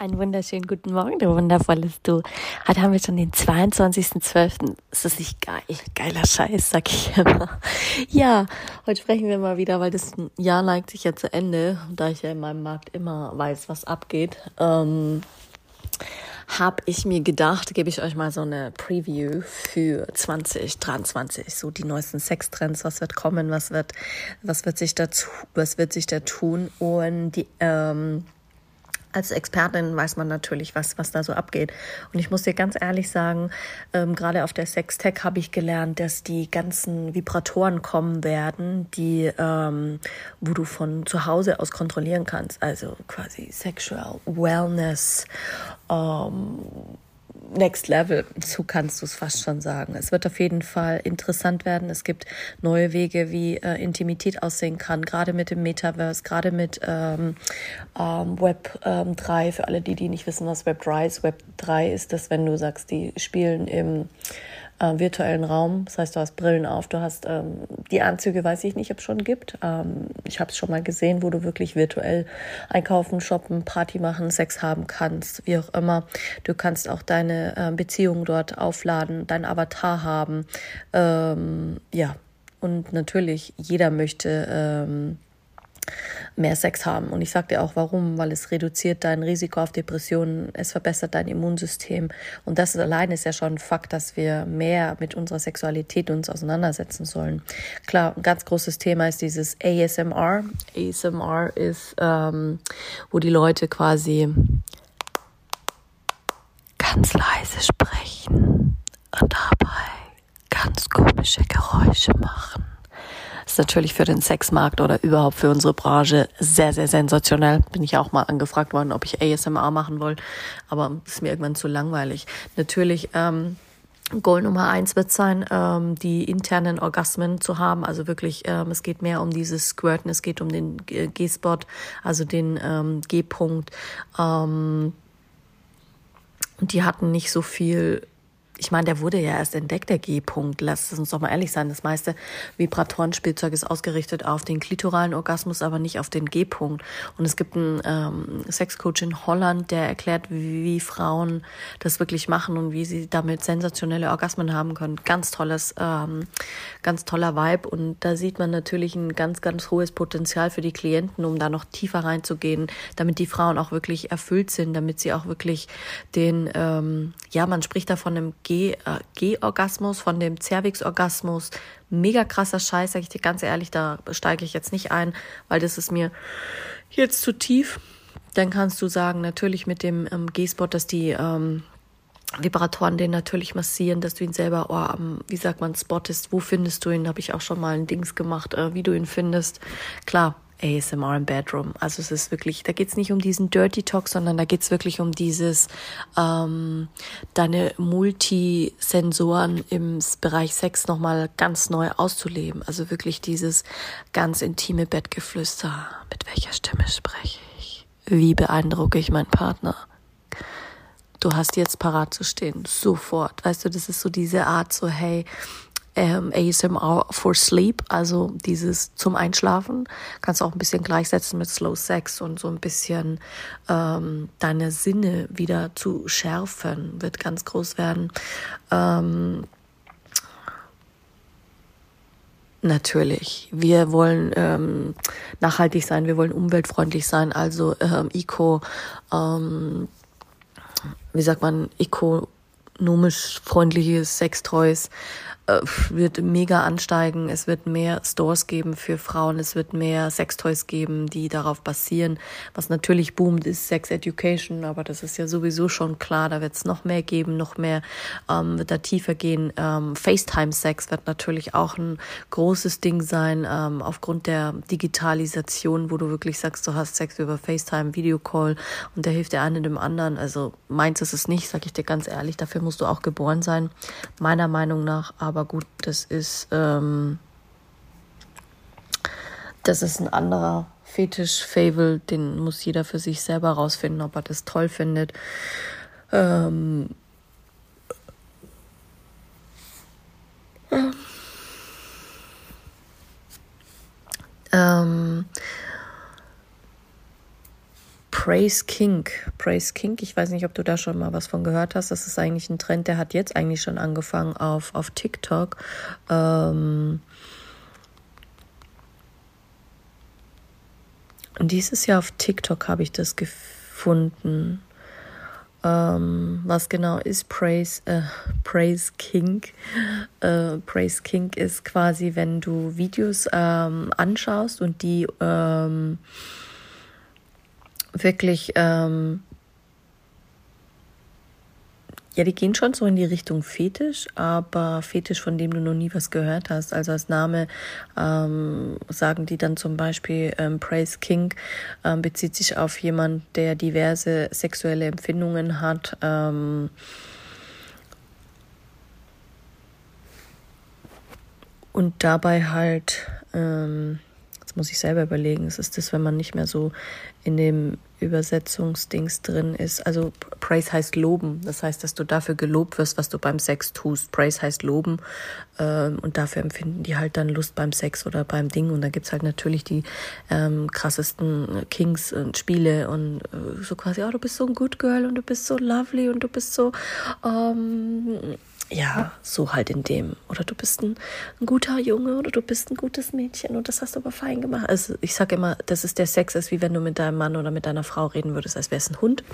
Einen wunderschönen guten Morgen, du wundervolles Du. Heute haben wir schon den 22.12. Ist das nicht geil? Geiler Scheiß, sag ich immer. Ja, heute sprechen wir mal wieder, weil das Jahr neigt sich ja zu Ende, da ich ja in meinem Markt immer weiß, was abgeht. Ähm, habe ich mir gedacht, gebe ich euch mal so eine Preview für 2023, so die neuesten Sextrends, was wird kommen, was wird, was wird sich dazu, was wird sich da tun und die, ähm, als Expertin weiß man natürlich, was, was da so abgeht. Und ich muss dir ganz ehrlich sagen, ähm, gerade auf der Sextech habe ich gelernt, dass die ganzen Vibratoren kommen werden, die, ähm, wo du von zu Hause aus kontrollieren kannst. Also quasi Sexual Wellness, ähm, Next Level, so kannst du es fast schon sagen. Es wird auf jeden Fall interessant werden. Es gibt neue Wege, wie äh, Intimität aussehen kann, gerade mit dem Metaverse, gerade mit ähm, ähm, Web ähm, 3. Für alle, die, die nicht wissen, was Web 3 ist. Web 3 ist das, wenn du sagst, die spielen im äh, virtuellen Raum. Das heißt, du hast Brillen auf, du hast ähm, die Anzüge, weiß ich nicht, ob es schon gibt. Ähm, ich habe es schon mal gesehen, wo du wirklich virtuell einkaufen, shoppen, Party machen, Sex haben kannst, wie auch immer. Du kannst auch deine äh, Beziehung dort aufladen, dein Avatar haben. Ähm, ja, und natürlich, jeder möchte ähm, mehr Sex haben. Und ich sage dir auch warum, weil es reduziert dein Risiko auf Depressionen, es verbessert dein Immunsystem. Und das allein ist ja schon ein Fakt, dass wir mehr mit unserer Sexualität uns auseinandersetzen sollen. Klar, ein ganz großes Thema ist dieses ASMR. ASMR ist, ähm, wo die Leute quasi ganz leise sprechen und dabei ganz komische Geräusche machen natürlich für den Sexmarkt oder überhaupt für unsere Branche sehr, sehr sensationell. Bin ich auch mal angefragt worden, ob ich ASMR machen will, aber ist mir irgendwann zu langweilig. Natürlich, ähm, Goal Nummer eins wird sein, ähm, die internen Orgasmen zu haben. Also wirklich, ähm, es geht mehr um dieses Squirten, es geht um den G-Spot, also den ähm, G-Punkt. Ähm, und die hatten nicht so viel ich meine, der wurde ja erst entdeckt, der G-Punkt. Lass uns doch mal ehrlich sein. Das meiste Vibratorenspielzeug ist ausgerichtet auf den klitoralen Orgasmus, aber nicht auf den G-Punkt. Und es gibt einen ähm, Sexcoach in Holland, der erklärt, wie, wie, Frauen das wirklich machen und wie sie damit sensationelle Orgasmen haben können. Ganz tolles, ähm, ganz toller Vibe. Und da sieht man natürlich ein ganz, ganz hohes Potenzial für die Klienten, um da noch tiefer reinzugehen, damit die Frauen auch wirklich erfüllt sind, damit sie auch wirklich den, ähm, ja, man spricht da von einem G-Orgasmus, von dem Cervix-Orgasmus. Mega krasser Scheiß, sage ich dir ganz ehrlich, da steige ich jetzt nicht ein, weil das ist mir jetzt zu tief. Dann kannst du sagen, natürlich mit dem ähm, G-Spot, dass die ähm, Vibratoren den natürlich massieren, dass du ihn selber, oh, wie sagt man, spottest. Wo findest du ihn? Habe ich auch schon mal ein Dings gemacht, äh, wie du ihn findest. Klar, ASMR im Bedroom. Also es ist wirklich, da geht's nicht um diesen Dirty Talk, sondern da geht's wirklich um dieses, ähm, deine Multisensoren im Bereich Sex nochmal ganz neu auszuleben. Also wirklich dieses ganz intime Bettgeflüster. Mit welcher Stimme spreche ich? Wie beeindrucke ich meinen Partner? Du hast jetzt parat zu stehen, sofort. Weißt du, das ist so diese Art, so hey, ähm, ASMR for Sleep, also dieses zum Einschlafen. Kannst du auch ein bisschen gleichsetzen mit Slow Sex und so ein bisschen ähm, deine Sinne wieder zu schärfen, wird ganz groß werden. Ähm, Natürlich. Wir wollen ähm, nachhaltig sein, wir wollen umweltfreundlich sein, also ähm, Eco, ähm, wie sagt man, ökonomisch freundliche Sextoys äh, wird mega ansteigen. Es wird mehr Stores geben für Frauen. Es wird mehr Sextoys geben, die darauf basieren. Was natürlich boomt, ist Sex Education, aber das ist ja sowieso schon klar. Da wird es noch mehr geben, noch mehr ähm, wird da tiefer gehen. Ähm, FaceTime-Sex wird natürlich auch ein großes Ding sein, ähm, aufgrund der Digitalisation, wo du wirklich sagst, du hast Sex über FaceTime, Videocall und der hilft der eine dem anderen. Also meins ist es nicht, sag ich dir ganz ehrlich. Dafür musst du auch geboren sein, meiner Meinung nach. Aber aber gut, das ist, ähm, das ist ein anderer Fetisch, Fable, den muss jeder für sich selber rausfinden, ob er das toll findet. Ähm, Praise King. Praise King, ich weiß nicht, ob du da schon mal was von gehört hast. Das ist eigentlich ein Trend, der hat jetzt eigentlich schon angefangen auf, auf TikTok. Ähm und dieses Jahr auf TikTok habe ich das gefunden. Ähm, was genau ist Praise, äh, Praise King? Äh, Praise King ist quasi, wenn du Videos ähm, anschaust und die ähm, wirklich, ähm, ja, die gehen schon so in die Richtung Fetisch, aber Fetisch, von dem du noch nie was gehört hast. Also als Name ähm, sagen die dann zum Beispiel ähm, Praise King, ähm, bezieht sich auf jemand, der diverse sexuelle Empfindungen hat. Ähm, und dabei halt ähm, muss ich selber überlegen. Es ist das, wenn man nicht mehr so in dem Übersetzungsdings drin ist. Also Praise heißt loben. Das heißt, dass du dafür gelobt wirst, was du beim Sex tust. Praise heißt loben. Ähm, und dafür empfinden die halt dann Lust beim Sex oder beim Ding. Und da gibt es halt natürlich die ähm, krassesten Kings und Spiele und äh, so quasi, oh, du bist so ein Good Girl und du bist so lovely und du bist so ähm, ja, so halt in dem. Oder du bist ein, ein, guter Junge oder du bist ein gutes Mädchen und das hast du aber fein gemacht. Also ich sage immer, das ist der Sex, ist wie wenn du mit deinem Mann oder mit deiner Frau reden würdest, als wäre es ein Hund.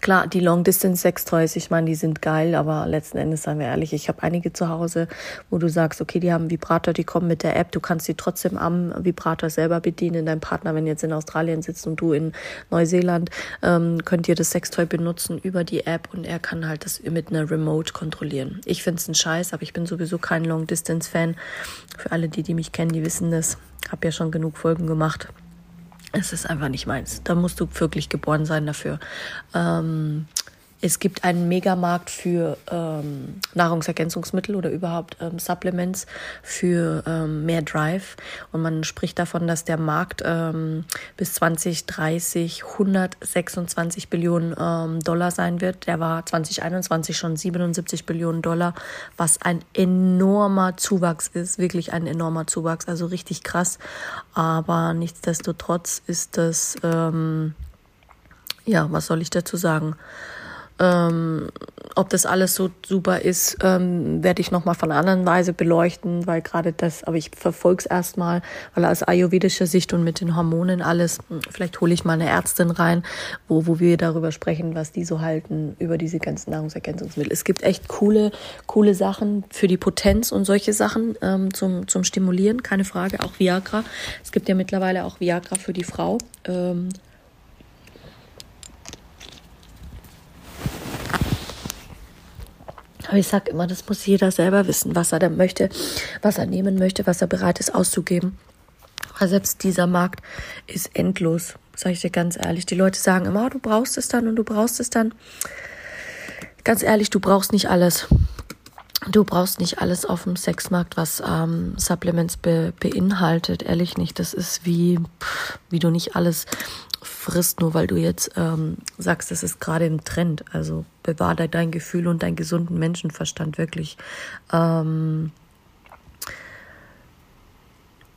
Klar, die Long Distance Sex Toys, ich meine, die sind geil, aber letzten Endes, seien wir ehrlich, ich habe einige zu Hause, wo du sagst, okay, die haben Vibrator, die kommen mit der App, du kannst sie trotzdem am Vibrator selber bedienen. Dein Partner, wenn jetzt in Australien sitzt und du in Neuseeland, ähm, könnt ihr das Sextoy benutzen über die App und er kann halt das mit einer Remote kontrollieren. Ich finde es ein Scheiß, aber ich bin sowieso kein Long Distance Fan. Für alle, die, die mich kennen, die wissen das. Hab ja schon genug Folgen gemacht es ist einfach nicht meins. Da musst du wirklich geboren sein dafür. Ähm, es gibt einen Megamarkt für ähm, Nahrungsergänzungsmittel oder überhaupt ähm, Supplements für ähm, mehr Drive. Und man spricht davon, dass der Markt ähm, bis 2030 126 Billionen ähm, Dollar sein wird. Der war 2021 schon 77 Billionen Dollar, was ein enormer Zuwachs ist, wirklich ein enormer Zuwachs, also richtig krass. Aber nichtsdestotrotz ist das, ähm, ja, was soll ich dazu sagen? Ähm, ob das alles so super ist, ähm, werde ich nochmal von einer anderen Weise beleuchten, weil gerade das, aber ich verfolge es erstmal, weil aus ayurvedischer Sicht und mit den Hormonen alles, hm, vielleicht hole ich mal eine Ärztin rein, wo, wo wir darüber sprechen, was die so halten über diese ganzen Nahrungsergänzungsmittel. Es gibt echt coole, coole Sachen für die Potenz und solche Sachen ähm, zum, zum Stimulieren, keine Frage, auch Viagra. Es gibt ja mittlerweile auch Viagra für die Frau. Ähm, Aber ich sage immer, das muss jeder selber wissen, was er dann möchte, was er nehmen möchte, was er bereit ist auszugeben. Aber selbst dieser Markt ist endlos, sage ich dir ganz ehrlich. Die Leute sagen immer, du brauchst es dann und du brauchst es dann. Ganz ehrlich, du brauchst nicht alles. Du brauchst nicht alles auf dem Sexmarkt, was ähm, Supplements be beinhaltet. Ehrlich nicht. Das ist wie, wie du nicht alles frisst, nur weil du jetzt ähm, sagst, das ist gerade im Trend. Also bewahre dein Gefühl und deinen gesunden Menschenverstand wirklich. Ähm,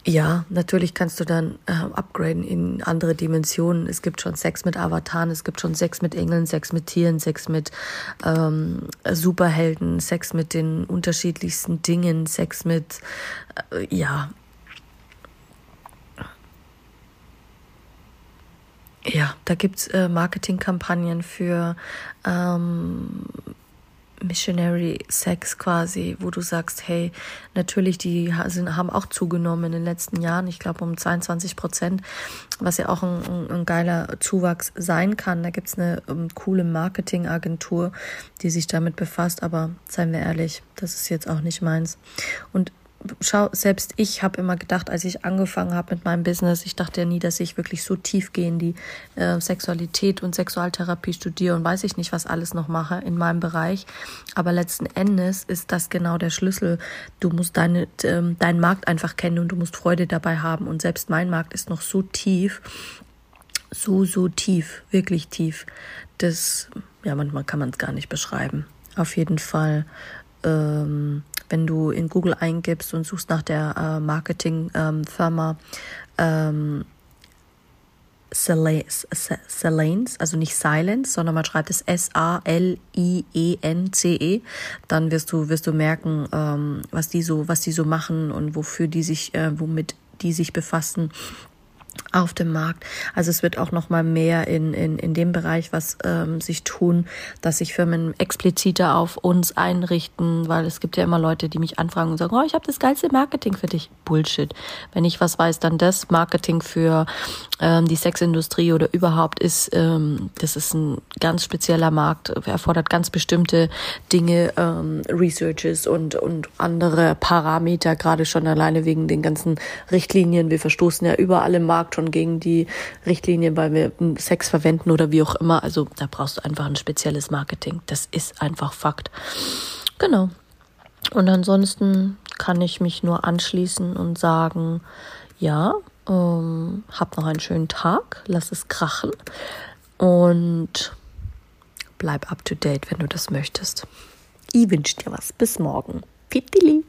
ja, natürlich kannst du dann äh, upgraden in andere Dimensionen. Es gibt schon Sex mit Avataren, es gibt schon Sex mit Engeln, Sex mit Tieren, Sex mit ähm, Superhelden, Sex mit den unterschiedlichsten Dingen, Sex mit, äh, ja, Ja, da gibt's äh, Marketingkampagnen für ähm, Missionary Sex quasi, wo du sagst, hey, natürlich, die haben auch zugenommen in den letzten Jahren, ich glaube um 22 Prozent, was ja auch ein, ein, geiler Zuwachs sein kann. Da gibt's eine um, ähm, coole Marketingagentur, die sich damit befasst, aber seien wir ehrlich, das ist jetzt auch nicht meins. Und schau, selbst ich habe immer gedacht, als ich angefangen habe mit meinem Business, ich dachte ja nie, dass ich wirklich so tief gehe in die äh, Sexualität und Sexualtherapie studiere und weiß ich nicht, was alles noch mache in meinem Bereich. Aber letzten Endes ist das genau der Schlüssel. Du musst deine, ähm, deinen Markt einfach kennen und du musst Freude dabei haben. Und selbst mein Markt ist noch so tief, so, so tief, wirklich tief. Das, ja, manchmal kann man es gar nicht beschreiben. Auf jeden Fall ähm, wenn du in Google eingibst und suchst nach der äh, Marketingfirma ähm, Selanes, also nicht Silence, sondern man schreibt es S-A-L-I-E-N-C-E, -E, dann wirst du, wirst du merken, ähm, was die so, was die so machen und wofür die sich, äh, womit die sich befassen auf dem Markt. Also es wird auch noch mal mehr in, in, in dem Bereich was ähm, sich tun, dass sich Firmen expliziter auf uns einrichten, weil es gibt ja immer Leute, die mich anfragen und sagen, oh, ich habe das geilste Marketing für dich. Bullshit. Wenn ich was weiß, dann das Marketing für ähm, die Sexindustrie oder überhaupt ist, ähm, das ist ein ganz spezieller Markt, erfordert ganz bestimmte Dinge, ähm, Researches und, und andere Parameter, gerade schon alleine wegen den ganzen Richtlinien. Wir verstoßen ja überall im Markt Markt schon gegen die Richtlinien, weil wir Sex verwenden oder wie auch immer. Also da brauchst du einfach ein spezielles Marketing. Das ist einfach Fakt. Genau. Und ansonsten kann ich mich nur anschließen und sagen, ja, ähm, hab noch einen schönen Tag, lass es krachen und bleib up to date, wenn du das möchtest. Ich wünsche dir was. Bis morgen. Pittili.